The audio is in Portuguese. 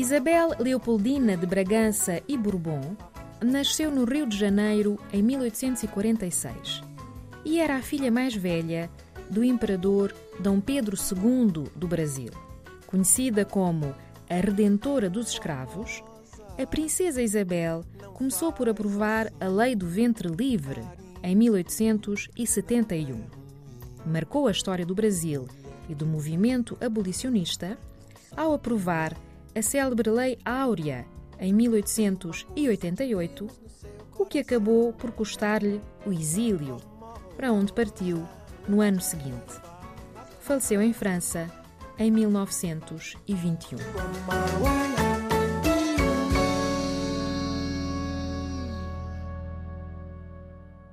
Isabel Leopoldina de Bragança e Bourbon nasceu no Rio de Janeiro em 1846 e era a filha mais velha do imperador Dom Pedro II do Brasil. Conhecida como a Redentora dos Escravos, a princesa Isabel começou por aprovar a Lei do Ventre Livre em 1871. Marcou a história do Brasil e do movimento abolicionista ao aprovar a célebre Lei Áurea em 1888, o que acabou por custar-lhe o exílio, para onde partiu no ano seguinte. Faleceu em França em 1921.